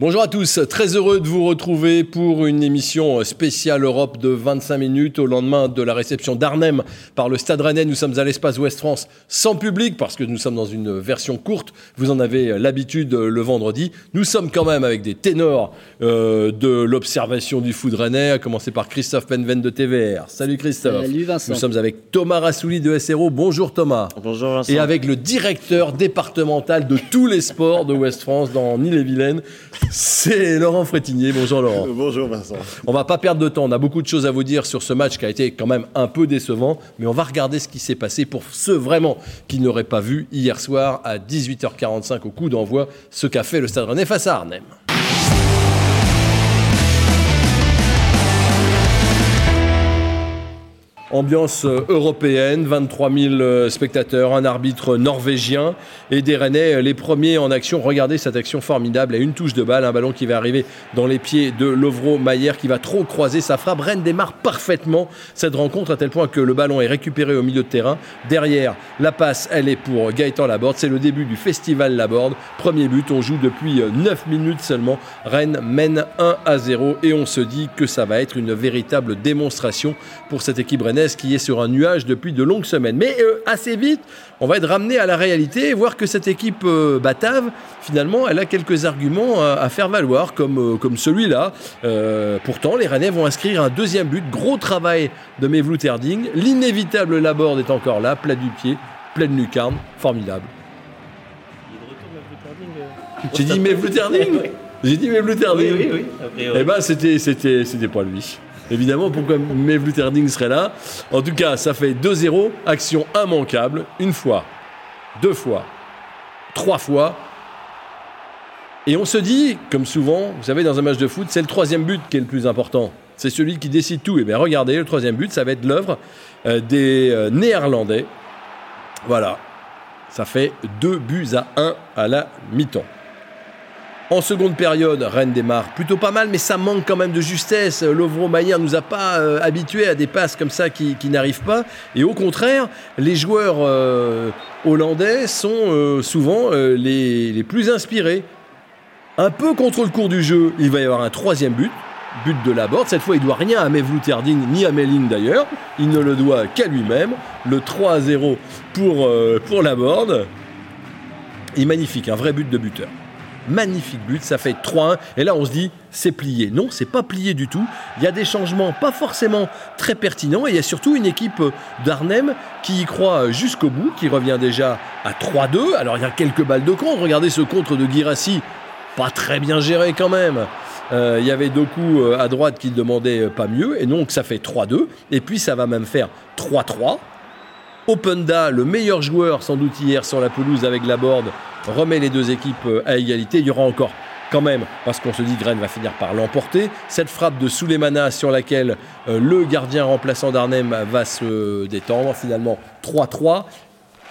Bonjour à tous, très heureux de vous retrouver pour une émission spéciale Europe de 25 minutes au lendemain de la réception d'Arnhem par le Stade Rennais. Nous sommes à l'espace Ouest France sans public parce que nous sommes dans une version courte. Vous en avez l'habitude le vendredi. Nous sommes quand même avec des ténors euh, de l'observation du foot rennais, à commencer par Christophe Penven de TVR. Salut Christophe. Salut Vincent. Nous sommes avec Thomas Rassouli de SRO. Bonjour Thomas. Bonjour Vincent. Et avec le directeur départemental de tous les sports de Ouest France dans Ille-et-Vilaine. C'est Laurent Frétinier. Bonjour Laurent. Bonjour Vincent. On va pas perdre de temps. On a beaucoup de choses à vous dire sur ce match qui a été quand même un peu décevant, mais on va regarder ce qui s'est passé pour ceux vraiment qui n'auraient pas vu hier soir à 18h45 au coup d'envoi ce qu'a fait le Stade Rennais face à Arnhem. Ambiance euh, européenne, 23 000 euh, spectateurs, un arbitre norvégien et des Rennais, euh, les premiers en action. Regardez cette action formidable à une touche de balle, un ballon qui va arriver dans les pieds de Lovro Mayer qui va trop croiser sa frappe. Rennes démarre parfaitement cette rencontre à tel point que le ballon est récupéré au milieu de terrain. Derrière, la passe, elle est pour Gaëtan Laborde. C'est le début du festival Laborde. Premier but, on joue depuis 9 minutes seulement. Rennes mène 1 à 0 et on se dit que ça va être une véritable démonstration pour cette équipe qui est sur un nuage depuis de longues semaines. Mais euh, assez vite, on va être ramené à la réalité et voir que cette équipe euh, batave, finalement, elle a quelques arguments à, faire valoir, comme, euh, comme celui-là. pourtant, les Rennais vont inscrire un deuxième but. Gros travail de Mevlou Erding. L'inévitable Laborde est encore là, plat du pied, pleine lucarne, formidable. J'ai dit Mevlou Erding J'ai dit Mevlou Erding. Eh ben, c'était, c'était, c'était pas lui. Évidemment, pourquoi Mevlut Erding serait là? En tout cas, ça fait 2-0, action immanquable, une fois, deux fois, trois fois. Et on se dit, comme souvent, vous savez, dans un match de foot, c'est le troisième but qui est le plus important. C'est celui qui décide tout. Et eh bien regardez, le troisième but, ça va être l'œuvre euh, des euh, Néerlandais. Voilà. Ça fait deux buts à un à la mi-temps. En seconde période, Rennes démarre plutôt pas mal, mais ça manque quand même de justesse. Lovro Maillard nous a pas euh, habitués à des passes comme ça qui, n'arrivent pas. Et au contraire, les joueurs euh, hollandais sont euh, souvent les, plus inspirés. Un peu contre le cours du jeu, il va y avoir un troisième but, but de la Borde. Cette fois, il doit rien à Mevlut ni à Melling d'ailleurs. Il ne le doit qu'à lui-même. Le 3 0 pour, la Borde. Et magnifique, un vrai but de buteur. Magnifique but, ça fait 3-1. Et là, on se dit, c'est plié. Non, c'est pas plié du tout. Il y a des changements pas forcément très pertinents. Et il y a surtout une équipe d'Arnhem qui y croit jusqu'au bout, qui revient déjà à 3-2. Alors, il y a quelques balles de contre. Regardez ce contre de Girassi, pas très bien géré quand même. Euh, il y avait Doku euh, à droite qui demandait euh, pas mieux. Et donc, ça fait 3-2. Et puis, ça va même faire 3-3. Openda, le meilleur joueur sans doute hier sur la pelouse avec la board, remet les deux équipes à égalité. Il y aura encore quand même, parce qu'on se dit Rennes va finir par l'emporter. Cette frappe de Souleymana sur laquelle euh, le gardien remplaçant d'Arnhem va se détendre. Finalement 3-3.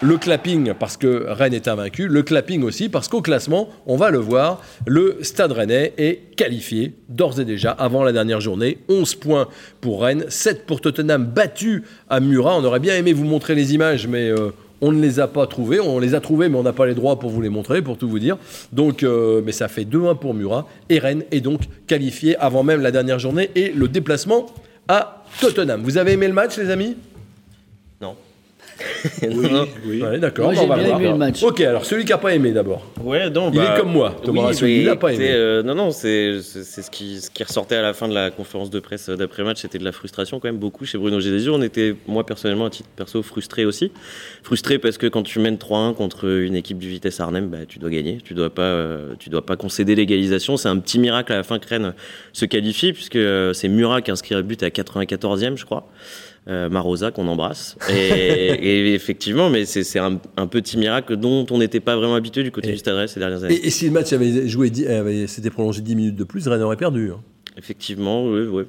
Le clapping parce que Rennes est invaincu, le clapping aussi parce qu'au classement, on va le voir, le Stade Rennais est qualifié d'ores et déjà avant la dernière journée. 11 points pour Rennes, 7 pour Tottenham battu à Murat. On aurait bien aimé vous montrer les images, mais euh, on ne les a pas trouvés. On les a trouvés, mais on n'a pas les droits pour vous les montrer, pour tout vous dire. Donc, euh, mais ça fait 2-1 pour Murat. Et Rennes est donc qualifié avant même la dernière journée et le déplacement à Tottenham. Vous avez aimé le match, les amis? Oui, oui. d'accord. Moi, j'ai bien aimé le match. Ok, alors celui qui n'a pas aimé d'abord. Ouais, non, il bah, est comme moi, Thomas oui, il n'a pas aimé. Euh, non, non, c'est ce qui, ce qui ressortait à la fin de la conférence de presse d'après-match, c'était de la frustration quand même beaucoup chez Bruno Gédésu. On était, moi personnellement, à titre perso, frustré aussi. Frustré parce que quand tu mènes 3-1 contre une équipe du Vitesse Arnhem, bah, tu dois gagner. Tu dois pas, euh, tu dois pas concéder l'égalisation. C'est un petit miracle à la fin que Rennes se qualifie, puisque euh, c'est Murat qui inscrit le but à 94e, je crois. Euh, Marosa qu'on embrasse. Et, effectivement, mais c'est un, petit miracle dont on n'était pas vraiment habitué du côté du Stade ces dernières années. Et, si le match avait joué, s'était prolongé 10 minutes de plus, Rennes aurait perdu. Hein. Effectivement, oui, oui.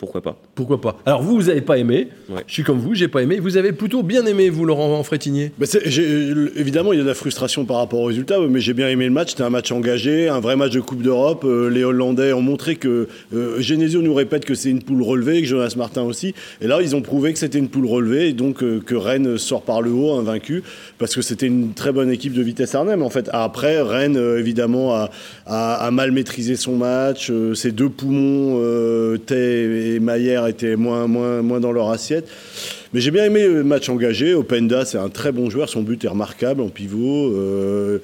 Pourquoi pas. Pourquoi pas Alors vous, vous n'avez pas aimé. Ouais. Je suis comme vous, j'ai pas aimé. Vous avez plutôt bien aimé, vous, Laurent Frétinier? Bah, évidemment, il y a de la frustration par rapport au résultat, mais j'ai bien aimé le match. C'était un match engagé, un vrai match de Coupe d'Europe. Euh, les Hollandais ont montré que euh, Genesio nous répète que c'est une poule relevée, que Jonas Martin aussi. Et là, ils ont prouvé que c'était une poule relevée et donc euh, que Rennes sort par le haut, invaincu, parce que c'était une très bonne équipe de Vitesse Arnhem. En fait, après, Rennes euh, évidemment a, a- a mal maîtrisé son match. Euh, ses deux poumons, euh, Tay et Maillère, étaient moins, moins, moins dans leur assiette. Mais j'ai bien aimé le match engagé. Openda, c'est un très bon joueur. Son but est remarquable en pivot. Euh,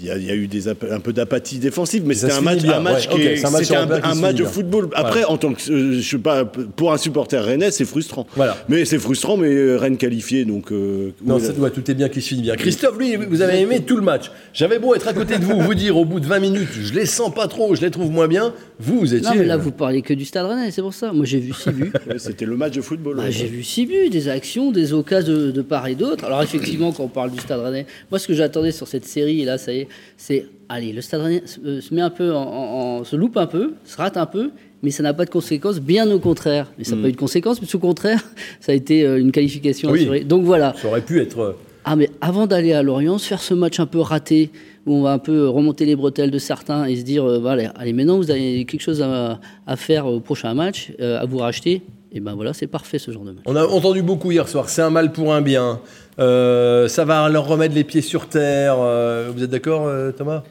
puis il y a- il y, a eu des un peu d'apathie défensive, mais c'était un match, un ouais, qui est- c'est un match match de football. Après, en tant que, euh, je sais pas, pour un supporter rennais, c'est frustrant. Voilà. Mais c'est frustrant, mais euh, Rennes qualifié, donc. euh, Non, ça doit, tout est bien qui se finit bien. Christophe, lui, vous avez aimé tout le match. J'avais beau être à côté de vous, vous dire au bout de 20 minutes, je les sens pas trop, je les trouve moins bien. Vous, vous étiez. Non, mais là, vous parlez que du Stade Rennais, c'est pour ça. Moi, j'ai vu 6 buts. ouais, c'était le match de football. Bah, ouais. j'ai vu 6 buts, des actions, des occasions de, de part et d'autre. Alors, effectivement, quand on parle du Stade Rennais, moi, ce que j'attendais sur cette série, et là, ça y est, c'est allez, le Stade Rennais se, euh, se met un peu en, en- en- se loupe un peu, se rate un peu, mais ça n'a pas de conséquences, bien au contraire. Mais ça n'a pas eu de conséquences, mais au contraire, ça a été euh, une qualification Oui. assurée. Donc voilà. Ça aurait pu être. euh, Ah, mais avant d'aller à Lorient, se faire ce match un peu raté, où on va un peu remonter les bretelles de certains et se dire, euh, voilà, allez, maintenant vous avez quelque chose à, à faire au prochain match, euh, à vous racheter, et ben voilà, c'est parfait ce genre de match. On a entendu beaucoup hier soir. C'est un mal pour un bien. Euh, ça va leur remettre les pieds sur terre. Euh, vous êtes d'accord, euh, Thomas?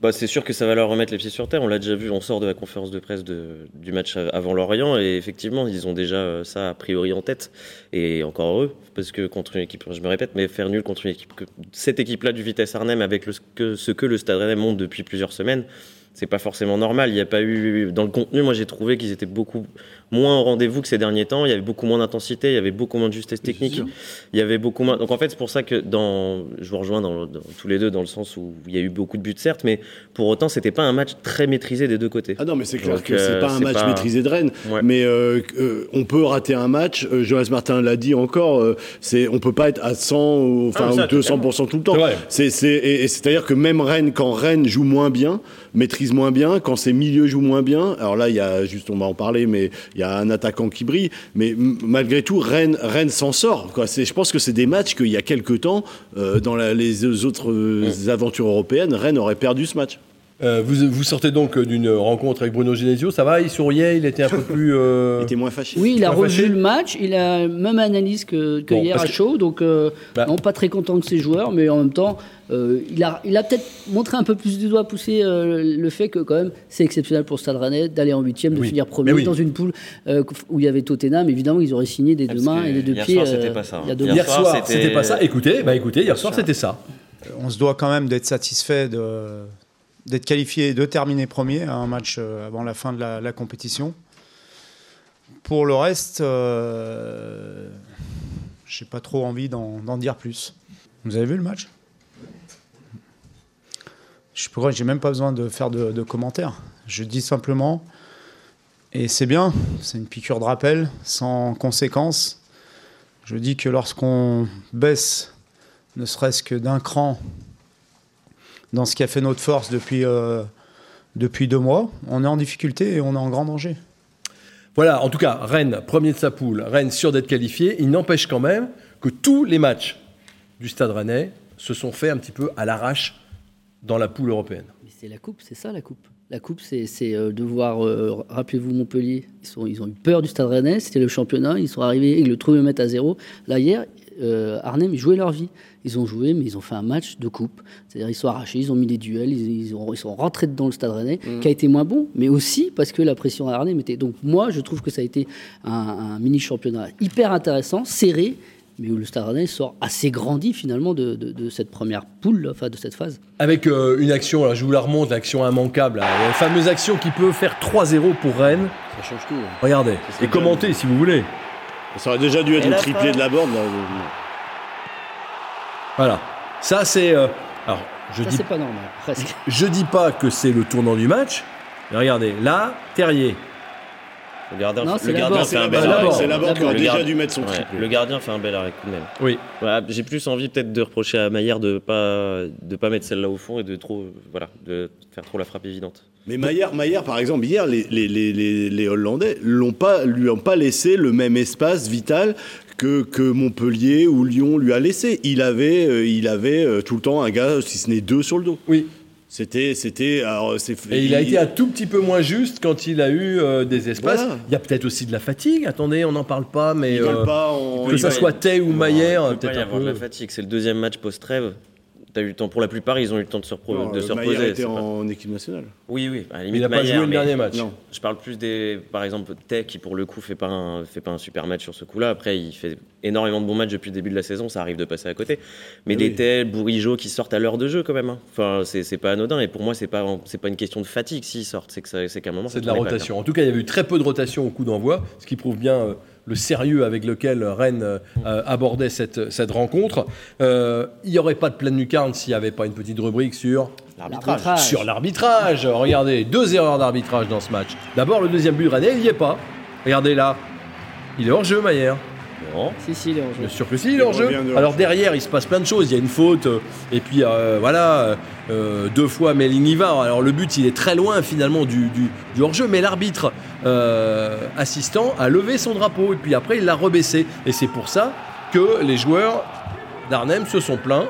Bah, c'est sûr que ça va leur remettre les pieds sur terre. On l'a déjà vu, on sort de la conférence de presse de- du match avant Lorient et effectivement, ils ont déjà ça a priori en tête. Et encore heureux, parce que contre une équipe, je me répète, mais faire nul contre une équipe, que, cette équipe-là du Vitesse Arnhem avec le, ce, que, ce que le Stade Rennais monte depuis plusieurs semaines, c'est pas forcément normal. Il n'y a pas eu dans le contenu, moi j'ai trouvé qu'ils étaient beaucoup moins au rendez-vous que ces derniers temps. Il y avait beaucoup moins d'intensité, il y avait beaucoup moins de justesse technique. Il y avait beaucoup moins. Donc en fait, c'est pour ça que dans, je vous rejoins dans, dans- tous les deux dans le sens où il y a eu beaucoup de buts certes, mais pour autant, c'était pas un match très maîtrisé des deux côtés. Ah non, mais c'est clair Donc, que c'est euh, pas un match pas- maîtrisé de Rennes. Ouais. Mais euh, euh, on peut rater un match. Euh, Jonas Martin l'a dit encore. euh, c'est on peut pas être à 100 ou, enfin, Ah, ça, ou 200 tout le temps. C'est. C'est c'est et, et c'est-à-dire que même Rennes, quand Rennes joue moins bien, maîtrise moins bien, quand ses milieux jouent moins bien. Alors là, il y a juste, on va en parler, mais il y a un attaquant qui brille. Mais malgré tout, Rennes, Rennes s'en sort. Quoi. Je pense que c'est des matchs qu'il y a quelques temps, euh, dans la- les autres euh, aventures européennes, Rennes aurait perdu ce match. Euh, vous, vous sortez donc d'une rencontre avec Bruno Genesio. Ça va? Il souriait Il était un peu plus. euh, Il était moins fâché. Oui, il a revu le match, il a même analyse que, que Bon, hier à que- chaud, donc euh, Bah. non, pas très content de ses joueurs, mais en même temps, euh, il a, il a peut-être montré un peu plus du doigt, poussé euh, le fait que quand même c'est exceptionnel pour Stade Rennais d'aller en huitième, de Oui. finir premier oui. dans une poule euh, où il y avait Tottenham. Évidemment, ils auraient signé des Ah, deux mains et des deux hier pieds. soir, c'était euh, pas ça, il y a hein. deux Hier soir, c'était pas ça. Écoutez, bah écoutez, hier soir, c'était ça. on se doit quand même d'être satisfait de, d'être qualifié et de terminer premier à un match euh, avant la fin de la, compétition. Pour le reste, euh, j'ai pas trop envie d'en, dire plus. Vous avez vu le match? Je j'ai même pas besoin de faire de commentaires. Je dis simplement, et c'est bien, c'est une piqûre de rappel, sans conséquence. Je dis que lorsqu'on baisse ne serait-ce que d'un cran dans ce qui a fait notre force depuis, euh, depuis deux mois, on est en difficulté et on est en grand danger. Voilà, en tout cas, Rennes, premier de sa poule, Rennes sûr d'être qualifié. Il n'empêche quand même que tous les matchs du Stade Rennais se sont faits un petit peu à l'arrache dans la poule européenne. Mais c'est la coupe, c'est ça la coupe? La coupe, c'est euh, de voir, euh, rappelez-vous Montpellier, ils, sont, ils ont eu peur du Stade Rennais, c'était le championnat, ils sont arrivés, ils le trouvaient mettre à zéro. Là, hier, euh, Arnhem, ils jouaient leur vie. Ils ont joué, mais ils ont fait un match de coupe. C'est-à-dire, ils sont arrachés, ils ont mis des duels, ils, ils ont, ils sont rentrés dedans le Stade Rennais, qui a été moins bon, mais aussi parce que la pression à Arnhem était. Donc, moi, je trouve que ça a été un, un mini-championnat hyper intéressant, serré, mais où le Stade Rennais sort assez grandi finalement de, de- de cette première poule, enfin de cette phase. Avec euh, une action, alors je vous la remonte, l'action immanquable, là, la fameuse action qui peut faire 3-0 pour Rennes. Ça change tout. hein. Regardez, et commentez si vous voulez. Ça aurait déjà dû être le triplé fin de la borne. Là. Voilà. Ça, c'est. euh, alors, je Ça, dis, c'est pas normal, presque. je dis pas que c'est le tournant du match. Mais regardez, là, Terrier. Le gardien, Non, le fait un bel arrêt. c'est la qui aurait déjà dû mettre son Ouais, le gardien fait un bel arrêt tout de même. Oui. Voilà, j'ai plus envie peut-être de reprocher à Maillard de pas de pas mettre celle-là au fond et de trop voilà de faire trop la frappe évidente. Mais Maillard, Maillard, par exemple, hier, les, les, les, les, les Hollandais l'ont pas, lui ont pas laissé le même espace vital que, que Montpellier ou Lyon lui a laissé. Il avait, euh, il avait euh, tout le temps un gars, si ce n'est deux, sur le dos. Oui. C'était, c'était. alors, c'est- Et il a été un tout petit peu moins juste quand il a eu euh, des espaces. Voilà. Il y a peut-être aussi de la fatigue. Attendez, on n'en parle pas, mais Il euh, pas en- que ça soit Tay ou Maillère, peut-être y un avoir de la peu. fatigue. C'est le deuxième match post-trêve. T'as eu le temps. Pour la plupart, ils ont eu le temps de se, repro- Non, de se euh, Maillard reposer. était c'est pas- en équipe nationale. Oui, oui. À la Il n'a pas joué le dernier match. Non. Je parle plus des, par exemple, Tay qui pour le coup fait pas un, fait pas un super match sur ce coup-là. Après, il fait énormément de bons matchs depuis le début de la saison. Ça arrive de passer à côté. Mais Oui. des Tay, Bourigeau qui sortent à l'heure de jeu quand même. hein. Enfin, c'est c'est pas anodin. Et pour moi, c'est pas, c'est pas une question de fatigue s'ils sortent. C'est que ça- c'est qu'à un moment. C'est de la rotation. En tout cas, il y avait eu très peu de rotation au coup d'envoi, ce qui prouve bien euh, le sérieux avec lequel Rennes euh, abordait cette, cette rencontre. Euh, il n'y aurait pas de pleine lucarne s'il n'y avait pas une petite rubrique sur L'arbitrage. Sur l'arbitrage. Regardez, deux erreurs d'arbitrage dans ce match. D'abord, le deuxième but Rennais, il n'y est pas. Regardez là. Il est hors jeu, Maillère. Non. Si, si, il est en jeu. Bien sûr que si, il est hors jeu. de hors Alors jeu. derrière, il se passe plein de choses. Il y a une faute, euh, et puis euh, voilà, euh, deux fois Melling y va. Alors le but, il est très loin finalement du, du, du hors-jeu, mais l'arbitre euh, assistant a levé son drapeau, et puis après, il l'a rebaissé. Et c'est pour ça que les joueurs d'Arnhem se sont plaints.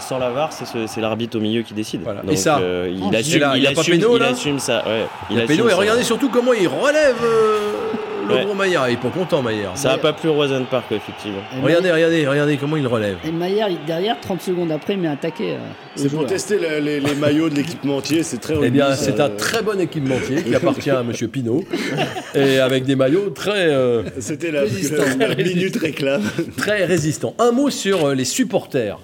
Sans la VAR, c'est ce- c'est l'arbitre au milieu qui décide. Voilà. Donc, Et ça euh, il assume, là, il il assume, péno, il assume ça. Ouais, Il a assume péno, et ça. regardez surtout comment il relève euh, le Ouais. gros Maillard. Il est pas content, Maillard. Ça n'a pas plu au Rosen Park, effectivement. Et Regardez, regardez, regardez comment il relève. Et Maillard, il- derrière, 30 secondes après, il met un taquet. euh, C'est pour joueur. tester les, les- les maillots de l'équipementier, c'est très Eh bien, c'est un très bon équipementier qui appartient à Monsieur Pinault, et avec des maillots très... euh, C'était la, la minute réclame. très résistant. Un mot sur euh, les supporters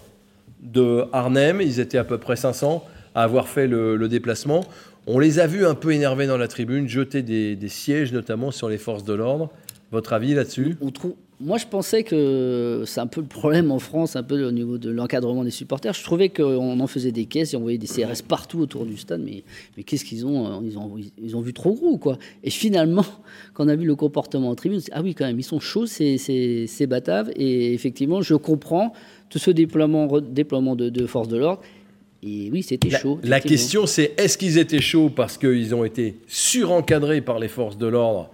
de Arnhem. Ils étaient à peu près 500 à avoir fait le, le déplacement. On les a vus un peu énervés dans la tribune, jeter des, sièges notamment sur les forces de l'ordre. Votre avis là-dessus? Moi, je pensais que c'est un peu le problème en France, un peu au niveau de l'encadrement des supporters. Je trouvais qu'on en faisait des caisses et on voyait des CRS partout autour du stade. Mais, qu'est-ce qu'ils ont, euh, ils ont Ils ont vu trop gros, quoi. Et finalement, quand on a vu le comportement en tribune, ah oui, quand même, ils sont chauds, ces, ces, bataves. Et effectivement, je comprends tout ce déploiement, de forces de l'ordre. Et oui, c'était La, chaud. la question, c'est est-ce qu'ils étaient chauds parce qu'ils ont été surencadrés par les forces de l'ordre?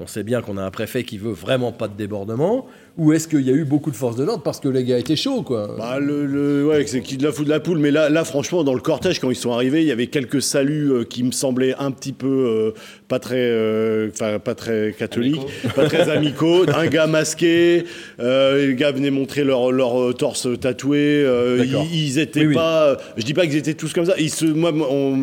On sait bien qu'on a un préfet qui veut vraiment pas de débordement. Ou est-ce qu'il y a eu beaucoup de forces de l'ordre parce que les gars étaient chauds, quoi Bah, le, le- ouais, c'est qui de la fout de la poule. Mais là, là, franchement, dans le cortège, quand ils sont arrivés, il y avait quelques saluts euh, qui me semblaient un petit peu euh, pas très, euh, enfin, pas très catholiques, pas très amicaux. Un gars masqué, euh, les gars venaient montrer leur, leur euh, torse tatoué. euh, ils, ils étaient Oui, oui. pas. Je dis pas qu'ils étaient tous comme ça. Ils se, moi,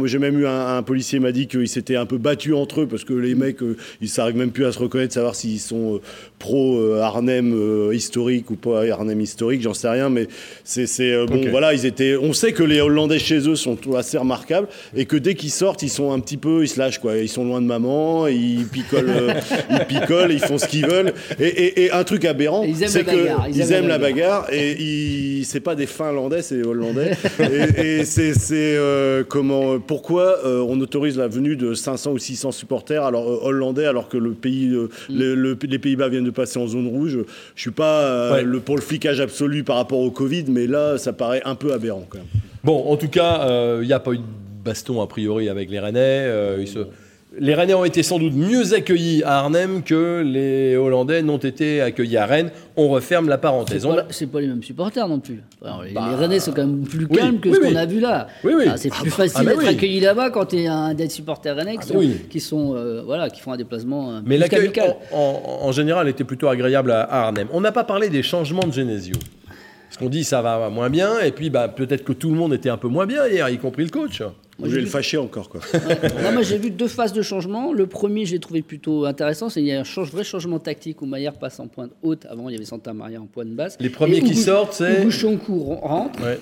j'ai même eu un, un policier m'a dit qu'ils s'étaient un peu battus entre eux parce que les mecs, euh, ils s'arrivent même plus à se reconnaître, savoir s'ils sont euh, pro euh, Arnhem euh, historique ou pas Arnhem historique, j'en sais rien, mais c'est euh, bon. Voilà, ils étaient. On sait que les Hollandais chez eux sont assez remarquables et que dès qu'ils sortent, ils sont un petit peu, ils se lâchent quoi. Ils sont loin de maman, ils picolent, euh, ils picolent, ils font ce qu'ils veulent. Et, et- et un truc aberrant, c'est la que bagarre, ils, aiment la bagarre et ils, c'est pas des Finlandais, c'est des Hollandais. et et c'est euh, comment, pourquoi euh, on autorise la venue de 500 ou 600 supporters alors euh, hollandais alors que le pays, euh, le- le- les Pays-Bas viennent de passer en zone rouge. Je suis pas euh, Ouais. le, pour le flicage absolu par rapport au Covid, mais là, ça paraît un peu aberrant quand même. Bon, en tout cas, euh, il n'y a pas eu de baston a priori avec les Rennais. euh, ils se- Les Rennais ont été sans doute mieux accueillis à Arnhem que les Hollandais n'ont été accueillis à Rennes. On referme la C'est parenthèse. On pas, c'est pas les mêmes supporters non plus. Alors, Bah, les Rennais sont quand même plus oui, calmes que oui, ce qu'on a vu là. Oui. Ah, c'est plus Ah, facile bah d'être accueilli là-bas quand tu es un des supporters Rennais qui Ah, sont, bah qui, sont euh, voilà, qui font un déplacement euh, Mais l'accueil en, en- en général était plutôt agréable à, à Arnhem. On n'a pas parlé des changements de Genesio. Parce qu'on dit ça va moins bien, et puis bah, peut-être que tout le monde était un peu moins bien hier, y compris le coach. Moi, je vais le fâcher encore quoi. Là, moi, j'ai vu deux phases de changement. Le premier, j'ai trouvé plutôt intéressant. C'est qu'il y a un change- vrai changement tactique où Maillard passe en pointe haute. Avant, il y avait Santa Maria en pointe basse. Les premiers Et qui sortent, c'est- Ubuchonku rentre. Ouais.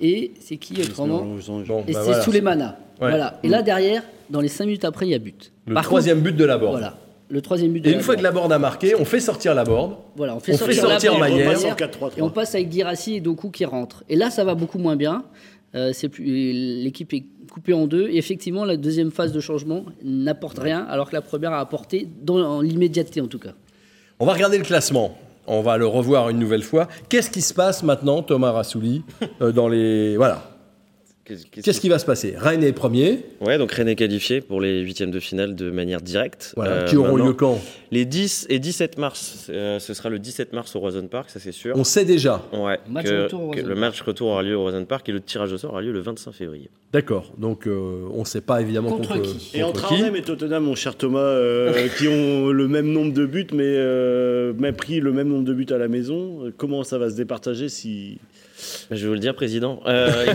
Et c'est qui autrement Bon, Et bah, c'est voilà. Souleymana. Ouais. Voilà. Et là, derrière, dans les 5 minutes après, il y a but. Le Par troisième but de la board. Voilà. Le troisième but de Et une la fois que la board a marqué, on fait sortir la board. Voilà, on fait On sortir, fait sortir en 4-3-3. Et on passe avec Girassi et Doku qui rentrent. Et là, ça va beaucoup moins bien. Euh, l'équipe est coupée en deux. Et effectivement, la deuxième phase de changement n'apporte rien, alors que la première a apporté dans l'immédiateté en tout cas. On va regarder le classement. On va le revoir une nouvelle fois. Qu'est-ce qui se passe maintenant, Thomas Rassouli, euh, dans les voilà Qu'est-ce Qu'est-ce qui va se passer? Rennes est premier. Ouais, donc Rennes est qualifié pour les huitièmes de finale de manière directe. Voilà, Euh, qui auront lieu quand? Les 10 et 17 mars. euh, ce sera le 17 mars au Roison Park, ça c'est sûr. On sait déjà. Ouais, Match que- retour au que Roison le match retour aura lieu au Roison Park et le tirage au sort aura lieu le 25 février. D'accord. Donc euh, on ne sait pas évidemment Contre contre, qui? Et entre qui. Arnhem et Tottenham, mon cher Thomas, euh, qui ont le même nombre de buts, mais euh, même pris le même nombre de buts à la maison, comment ça va se départager si. Je vais vous le dire, président. Euh,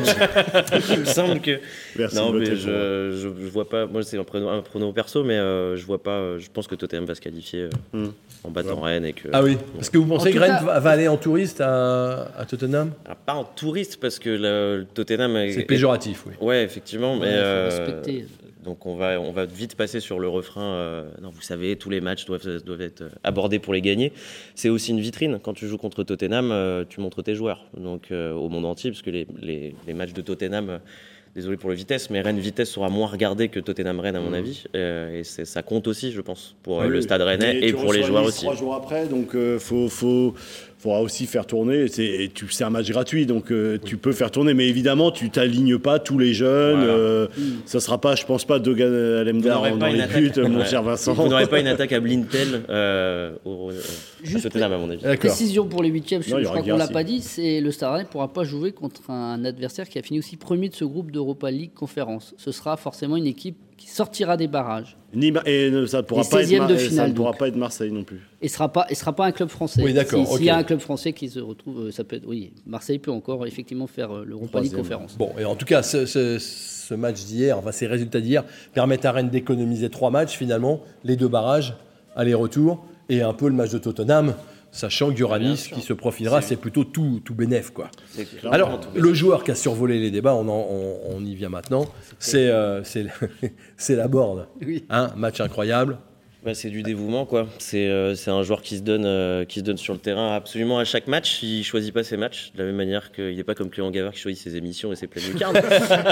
il, me, semble que. Merci non, mais je, je, je vois pas. Moi, c'est un prono perso, mais euh, je vois pas. euh, Je pense que Tottenham va se qualifier euh, Hmm. en battant Rennes et que. Ah oui. Est-ce que vous pensez En que Rennes va, va aller en touriste à, à Tottenham? Ah, pas en touriste parce que le, le Tottenham. est- C'est péjoratif, oui. Ouais, effectivement, mais. Ouais, faut euh, respecter. Donc on va, on va vite passer sur le refrain. euh, non, vous savez, tous les matchs doivent, doivent être abordés pour les gagner. C'est aussi une vitrine. Quand tu joues contre Tottenham, euh, tu montres tes joueurs. Donc euh, au monde entier, parce que les, les- les matchs de Tottenham, désolé pour le vitesse, mais Rennes Vitesse sera moins regardé que Tottenham Rennes à mon avis. Euh, et ça compte aussi, je pense, pour Oui, le. Stade Rennais et pour les joueurs aussi. Trois jours après, donc il faut, faut, faudra aussi faire tourner. C'est, un match gratuit, donc euh, tu peux faire tourner. Mais évidemment, tu t'alignes pas tous les jeunes. Voilà. euh, ça sera pas, je pense pas, Dogan Alemdar dans pas une les buts, mon cher Vincent. Vous n'aurez pas une attaque à Blintel euh, au, euh, à Juste Tottenham à mon avis. D'accord. Précision pour les huitièmes, je, Non, je crois qu'on l'a pas dit, c'est le Stade Rennais ne pourra pas jouer contre un adversaire qui a fini aussi premier de ce groupe d'Europa League conférence. Ce sera forcément une équipe qui sortira des barrages Ni et ça ne pourra, pas être, 16e Mar- de ça finale, ne pourra donc. pas être Marseille non plus. et sera pas et sera pas un club français. Oui, d'accord, Si- S'il y a un club français qui se retrouve, euh, ça peut être oui, Marseille peut encore effectivement faire euh, l'Europa League conférence. Bon, et en tout cas, ce, ce- ce match d'hier, enfin ces résultats d'hier, permettent à Rennes d'économiser trois matchs finalement, les deux barrages, aller-retour, et un peu le match de Tottenham, sachant que Duranis qui se profilera, c'est plutôt tout, tout bénef, quoi. Alors, tout le joueur qui a survolé les débats, on, en- on- on y vient maintenant, c'est euh, la board. Oui. Hein, match incroyable. Bah, c'est du dévouement, quoi. C'est euh, c'est un joueur qui se, donne, euh, qui se donne sur le terrain absolument à chaque match. Il choisit pas ses matchs de la même manière qu'il n'est pas comme Clément Gavard qui choisit ses émissions et ses pleines.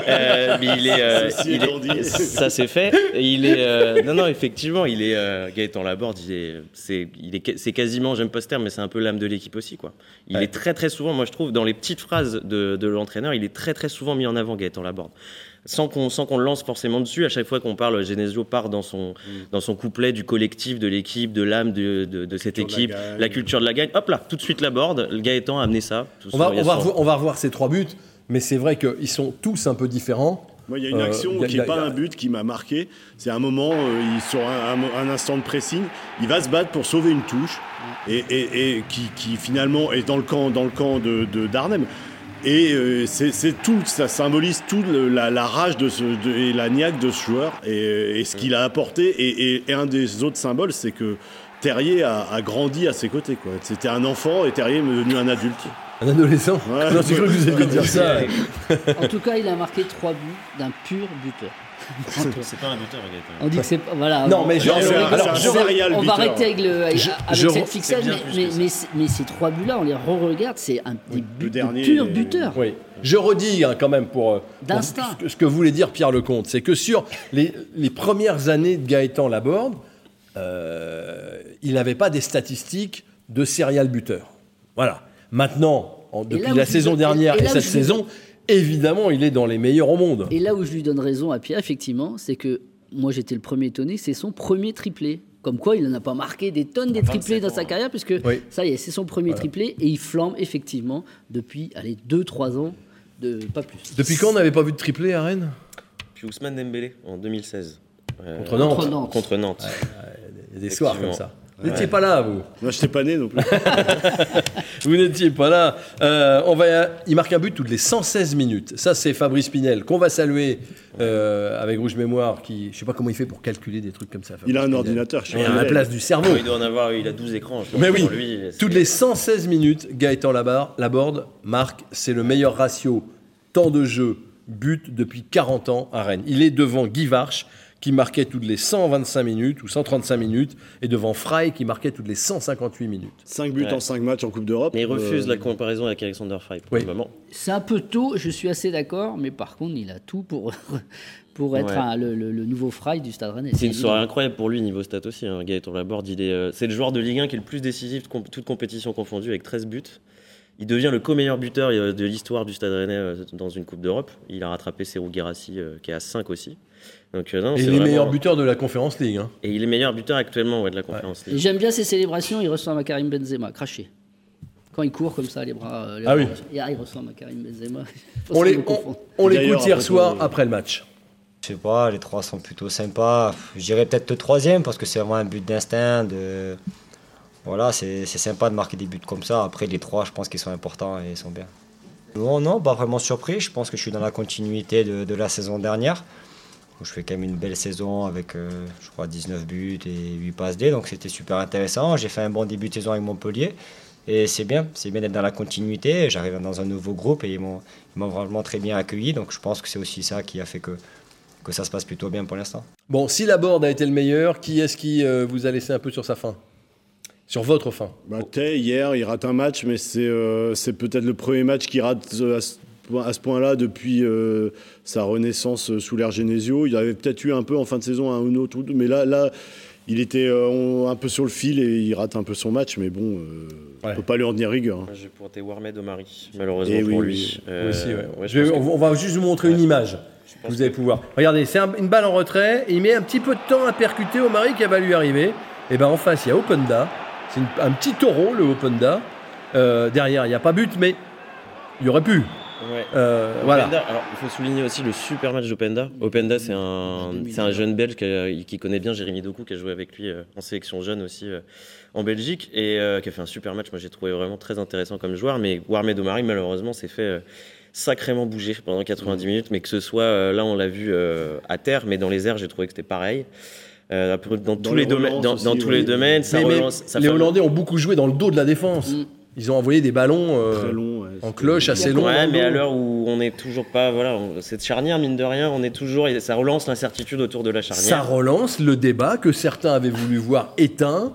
Euh, mais il est, euh, Ceci il est- ça c'est fait. Il est, non, non, effectivement, il est Gaëtan Laborde. Il est, c'est, il est, c'est quasiment, j'aime pas ce terme, mais c'est un peu l'âme de l'équipe aussi, quoi. Il Ouais. est très, très souvent, moi je trouve, dans les petites phrases de, de l'entraîneur, il est très, très souvent mis en avant Gaëtan Laborde sans qu'on sans qu'on le lance forcément dessus. À chaque fois qu'on parle, Genesio part dans son, dans son couplet du collectif, de l'équipe, de l'âme de, de, de cette culture de la équipe, gagne. la culture de la gagne. Hop là, tout de suite la board. Le Gaëtan a amené ça. Tout On va, on, va revoir, on va revoir ces trois buts, mais c'est vrai qu'ils sont tous un peu différents. Moi, il y a une Euh, action a- qui n'est pas a- un but qui m'a marqué. C'est un moment, euh, il, sur un, un- un instant de pressing, il va se battre pour sauver une touche et, et- et qui, qui finalement est dans le camp, dans le camp de, de- d'Arnhem. Et euh, c'est, tout, ça symbolise tout le- la, la rage de ce, de- et la niaque de ce joueur et, et ce qu'il a apporté. Et, et- et un des autres symboles, c'est que Terrier a, a grandi à ses côtés. C'était un enfant et Terrier est devenu un adulte. Un adolescent Ouais. Non, j'ai cru que vous alliez dire ça. En tout cas, il a marqué trois buts d'un pur buteur. C'est pas un buteur, Gaëtan. On dit que c'est pas voilà. Non, mais je- on- alors, je- va arrêter avec, le, avec Je- avec je- cette fixette, mais, mais, ces trois buts-là, on les re-regarde, c'est un des buts dernier, de pur il est- buteur. Oui. Je redis hein, quand même pour, euh, pour D'instinct. ce, que- ce que voulait dire Pierre Lecomte, c'est que sur les, les premières années de Gaëtan Laborde, euh, il n'avait pas des statistiques de serial buteur. Voilà. Maintenant, en- depuis la saison dernière et cette saison, évidemment, il est dans les meilleurs au monde. Et là où je lui donne raison à Pierre, effectivement, c'est que moi j'étais le premier étonné, c'est son premier triplé. Comme quoi, il n'en a pas marqué des tonnes des triplés dans sa carrière, puisque Oui. ça y est, c'est son premier triplé, et il flambe effectivement depuis, allez, 2-3 ans, de, pas plus. Depuis quand on n'avait pas vu de triplé à Rennes? Puis Ousmane Dembélé en 2016. Euh, Contre Nantes. Contre Nantes. Contre Nantes. Il y a des soirs comme ça. Vous n'étiez pas là, vous. Moi, je n'étais pas né non plus. Vous n'étiez pas là. Euh, on va, il marque un but toutes les 116 minutes. Ça, c'est Fabrice Pinel, qu'on va saluer euh, avec Rouge Mémoire, qui, je ne sais pas comment il fait pour calculer des trucs comme ça. Il a un Pinel. ordinateur. je suis Il a la place du cerveau. Il doit en avoir, il a 12 écrans. je pense, Mais oui, pour lui, c'est- toutes les 116 minutes, Gaëtan Laborde marque, c'est le meilleur ratio temps de jeu, but depuis 40 ans à Rennes. Il est devant Guy Varche, qui marquait toutes les 125 minutes ou 135 minutes, et devant Fry, qui marquait toutes les 158 minutes. 5 buts Ouais. en 5 matchs en Coupe d'Europe. Mais il refuse Euh, la comparaison avec Alexander Fry pour Oui. le moment. C'est un peu tôt, je suis assez d'accord, mais par contre, il a tout pour, pour être Ouais. un- le, le- le nouveau Fry du Stade Rennais. C'est une soirée incroyable pour lui niveau stat aussi. Hein. Gaëtan Laborde, il est, euh, c'est le joueur de Ligue 1 qui est le plus décisif, de comp- toute compétition confondue, avec 13 buts. Il devient le co-meilleur buteur euh, de l'histoire du Stade Rennais euh, dans une Coupe d'Europe. Il a rattrapé Serou Guirassi, euh, qui est à 5 aussi. Donc, euh, non, Et c'est il est vraiment- meilleur buteur de la Conférence League. hein. Et il est meilleur buteur actuellement ouais, de la Conférence Et League. J'aime bien ces célébrations, il ressemble à Karim Benzema, craché. Quand il court comme ça, les bras. les Ah bras- oui. Et, ah, il ressemble à Karim Benzema. On l'écoute hier soir euh, après le match. Je sais pas, les trois sont plutôt sympas. Je dirais peut-être le troisième parce que c'est vraiment un but d'instinct. De... Voilà, c'est sympa de marquer des buts comme ça. Après, les trois, je pense qu'ils sont importants et ils sont bien. Non, non, pas vraiment surpris. Je pense que je suis dans la continuité de, la saison dernière. Je fais quand même une belle saison avec, euh, je crois, 19 buts et 8 passes D. Donc c'était super intéressant. J'ai fait un bon début de saison avec Montpellier. Et c'est bien, c'est bien d'être dans la continuité. J'arrive dans un nouveau groupe et ils m'ont vraiment très bien accueilli. Donc je pense que c'est aussi ça qui a fait que, que ça se passe plutôt bien pour l'instant. Bon, si Laborde a été le meilleur, qui est-ce qui euh, vous a laissé un peu sur sa fin? Sur votre fin Bah, Tay, hier, il rate un match, mais c'est euh, c'est peut-être le premier match qu'il rate euh, à ce, point-là depuis euh, sa renaissance euh, sous l'ère Genesio. Il avait peut-être eu un peu en fin de saison un ou autre, mais là, là il était euh, on- un peu sur le fil et il rate un peu son match, mais bon, euh, Ouais. on peut pas lui en tenir rigueur. hein. J'ai pointé Warmed Omari, malheureusement Eh pour oui, lui. oui. Euh, Moi aussi, ouais. ouais, je Je vais- pense que- on, on va juste vous montrer une image. Vous allez pouvoir. Regardez, c'est un- une balle en retrait. Et il met un petit peu de temps à percuter au mari qui va lui arriver. Et ben en face, il y a Openda. C'est un petit taureau, le Openda. Euh, derrière, il n'y a pas but, mais il y aurait pu. Ouais. Euh, voilà. Alors, il faut souligner aussi le super match d'Openda. Openda, c'est un, c'est un jeune Belge qui, connaît bien Jérémy Doku, qui a joué avec lui euh, en sélection jeune aussi euh, en Belgique et euh, qui a fait un super match. Moi, j'ai trouvé vraiment très intéressant comme joueur. Mais Warmed Omari, malheureusement, s'est fait sacrément bouger pendant 90 minutes. Mais que ce soit, euh, là, on l'a vu euh, à terre, mais dans les airs, j'ai trouvé que c'était pareil. Euh, dans, tous les domaines, relances dans, aussi, dans tous oui. les domaines, ça Mais- mais relance. ça les fait- Hollandais ont beaucoup joué dans le dos de la défense. Mm. Ils ont envoyé des ballons euh, Très long. ouais. en cloche assez longs. Ouais, mais à l'heure où on n'est toujours pas, voilà, on- cette charnière, mine de rien, on est toujours, ça relance l'incertitude autour de la Ça charnière. relance le débat que certains avaient voulu voir éteint.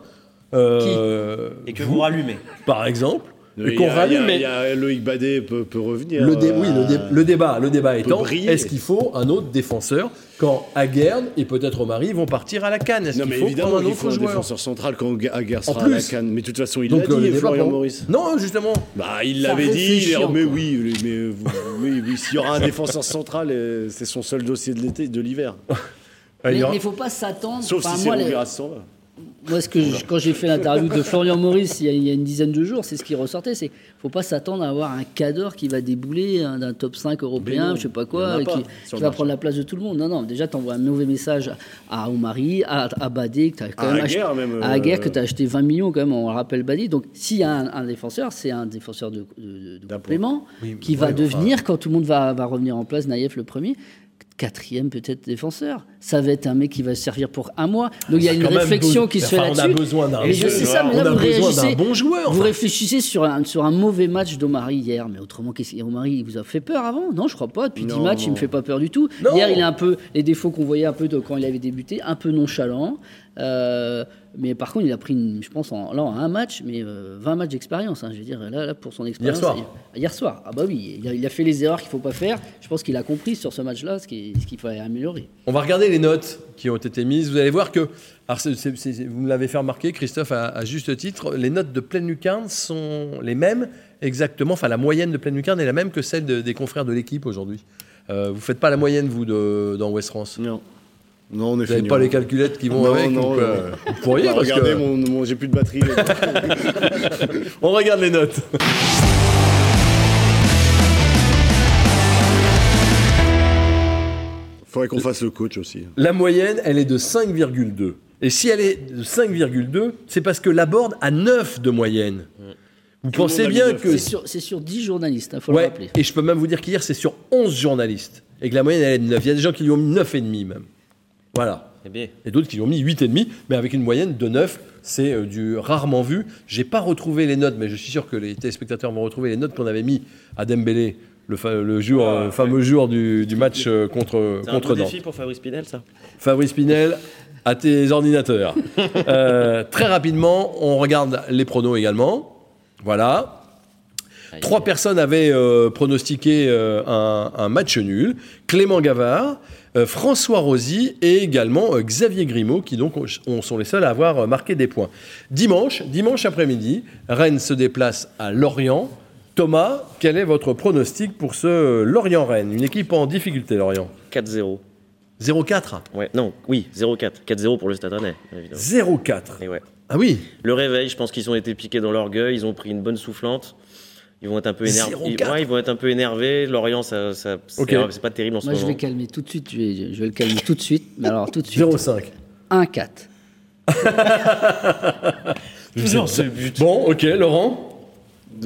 euh, Et que vous, vous rallumez. par exemple. Il Et y qu'on il a- mais il y a Loïc Badet peut, peut revenir. Le, dé- oui, le, dé- euh, le débat, le débat étant, est-ce qu'il faut un autre défenseur quand Aguerd et peut-être Omari vont partir à la canne? Est-ce Non, qu'il mais faut évidemment un autre faut un joueur? défenseur central quand Aguerre sera à la canne. Mais de toute façon, il l'a euh, le dit, débat Florian pour- Maurice. Non, justement. Bah, il l'avait dit, il est- mais encore. oui, mais oui, oui, s'il y aura un défenseur central, euh, c'est son seul dossier de l'été, de l'hiver. il Mais il ne faut pas s'attendre. Sauf si c'est Moi, ce que je- quand j'ai fait l'interview de Florian Maurice il y, a, il y a une dizaine de jours, c'est ce qui ressortait. C'est faut pas s'attendre à avoir un cadre qui va débouler hein, d'un top 5 Mais européen, non, je sais pas quoi, pas qui, va prendre la place de tout le monde. Non, non, déjà, tu envoies un mauvais message à Omari, à, à Badé, que tu as quand À même acheté. même, à euh, Aguerre, que tu as acheté 20 millions, quand même, on le rappelle Badé. Donc, s'il y a un, un défenseur, c'est un défenseur de, de- de complément Oui, qui ouais, va enfin, devenir, quand tout le monde va, va revenir en place, Naïef le premier. Quatrième peut-être défenseur. Ça va être un mec qui va servir pour un mois. Donc il y a une réflexion qui se fait enfin, On a là-dessus. besoin d'un Et je sais ça, mais on là, a vous besoin d'un réagissez- bon joueur. Vous enfin. réfléchissez sur un, sur un mauvais match d'Omari hier, mais autrement, qu'est-ce qu'il- Omari il vous a fait peur avant? Non, je crois pas. Depuis 10 Non, matchs, il non. me fait pas peur du tout. Non. Hier, il a un peu les défauts qu'on voyait un peu de quand il avait débuté, un peu nonchalant. Euh, mais par contre, il a pris, une- je pense, en, là, en un match, mais euh, 20 matchs d'expérience. hein, je veux dire, là, là, pour son expérience. soir. il- hier soir. Ah bah oui, il a, il a fait les erreurs qu'il faut pas faire. Je pense qu'il a compris sur ce match-là ce qui- ce qu'il fallait améliorer. On va regarder les notes qui ont été mises. Vous allez voir que, alors vous me l'avez fait remarquer, Christophe, à, à juste titre, les notes de pleine lucarne sont les mêmes exactement. Enfin, la moyenne de pleine lucarne est la même que celle de- des confrères de l'équipe aujourd'hui. Euh, vous faites pas la moyenne vous de, dans West France? Non. Non, on est Vous n'avez pas les calculettes qui vont Non, avec. non, non. euh, vous pourriez Bah, parce que- regardez, mon, mon- j'ai plus de batterie. là. On regarde les notes. Faudrait qu'on fasse le coach aussi. La moyenne, elle est de 5,2. Et si elle est de 5,2, c'est parce que la board a 9 de moyenne. Vous Tout le pensez bien que... C'est sur, c'est sur 10 journalistes, il faut le Ouais, rappeler. et je peux même vous dire qu'hier, c'est sur 11 journalistes. Et que la moyenne, elle est de 9. Il y a des gens qui lui ont mis 9,5 même. Voilà. Eh Et d'autres qui ont mis 8,5, mais avec une moyenne de 9. C'est euh, du rarement vu. J'ai pas retrouvé les notes, mais je suis sûr que les téléspectateurs vont retrouver les notes qu'on avait mis à Dembélé le, fa- le jour, euh, fameux jour du, du match euh, contre, c'est un contre beau Nantes. défi pour Fabrice Pinel, ça. Fabrice Pinel, à tes ordinateurs. Euh, très rapidement, on regarde les pronos également. Voilà. Trois personnes avaient euh, pronostiqué euh, un, un match nul. Clément Gavard, euh, François Rosy et également euh, Xavier Grimaud, qui donc ont- ont- sont les seuls à avoir euh, marqué des points. Dimanche, dimanche après-midi, Rennes se déplace à Lorient. Thomas, quel est votre pronostic pour ce Lorient-Rennes? Une équipe en difficulté, Lorient 4-0. 0-4 Ouais, non, oui, 0-4. 4-0 pour le Stade Rennais, évidemment. 0-4 Et ouais. Ah oui Le réveil, je pense qu'ils ont été piqués dans l'orgueil, ils ont pris une bonne soufflante. Ils vont être un peu énervés. 0-4. Ouais, ils vont être un peu énervés. Lorient, ça, ça- c'est Ok. c'est pas terrible en ce Moi, je moment. vais calmer tout de suite. Je vais, je vais le calmer tout de suite. Mais alors, tout de suite. 0-5 1-4. Toujours ce but. Bon, ok, Laurent?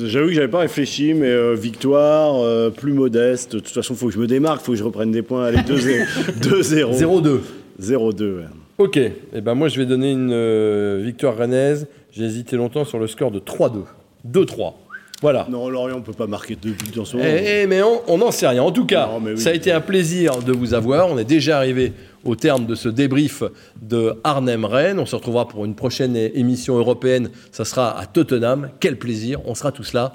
J'avoue que j'avais pas réfléchi, mais euh, victoire, euh, plus modeste. De toute façon, il faut que je me démarque, il faut que je reprenne des points. Allez, 2-0. 2-0. 0-2. 0-2, ouais. Ok, et ben moi je vais donner une euh, victoire rennaise. J'ai hésité longtemps sur le score de 3-2. 2-3. Voilà. Non, Lorient, on peut pas marquer deux buts en ce moment. Eh, eh, mais on n'en sait rien. En tout cas, Non, mais oui. ça a été un plaisir de vous avoir. On est déjà arrivé au terme de ce débrief de Arnhem-Rennes. On se retrouvera pour une prochaine émission européenne. Ça sera à Tottenham. Quel plaisir. On sera tous là.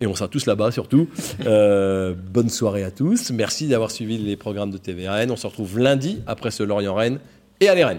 Et on sera tous là-bas surtout. Euh, bonne soirée à tous. Merci d'avoir suivi les programmes de TVRN. On se retrouve lundi après ce Lorient-Rennes. Et allez Rennes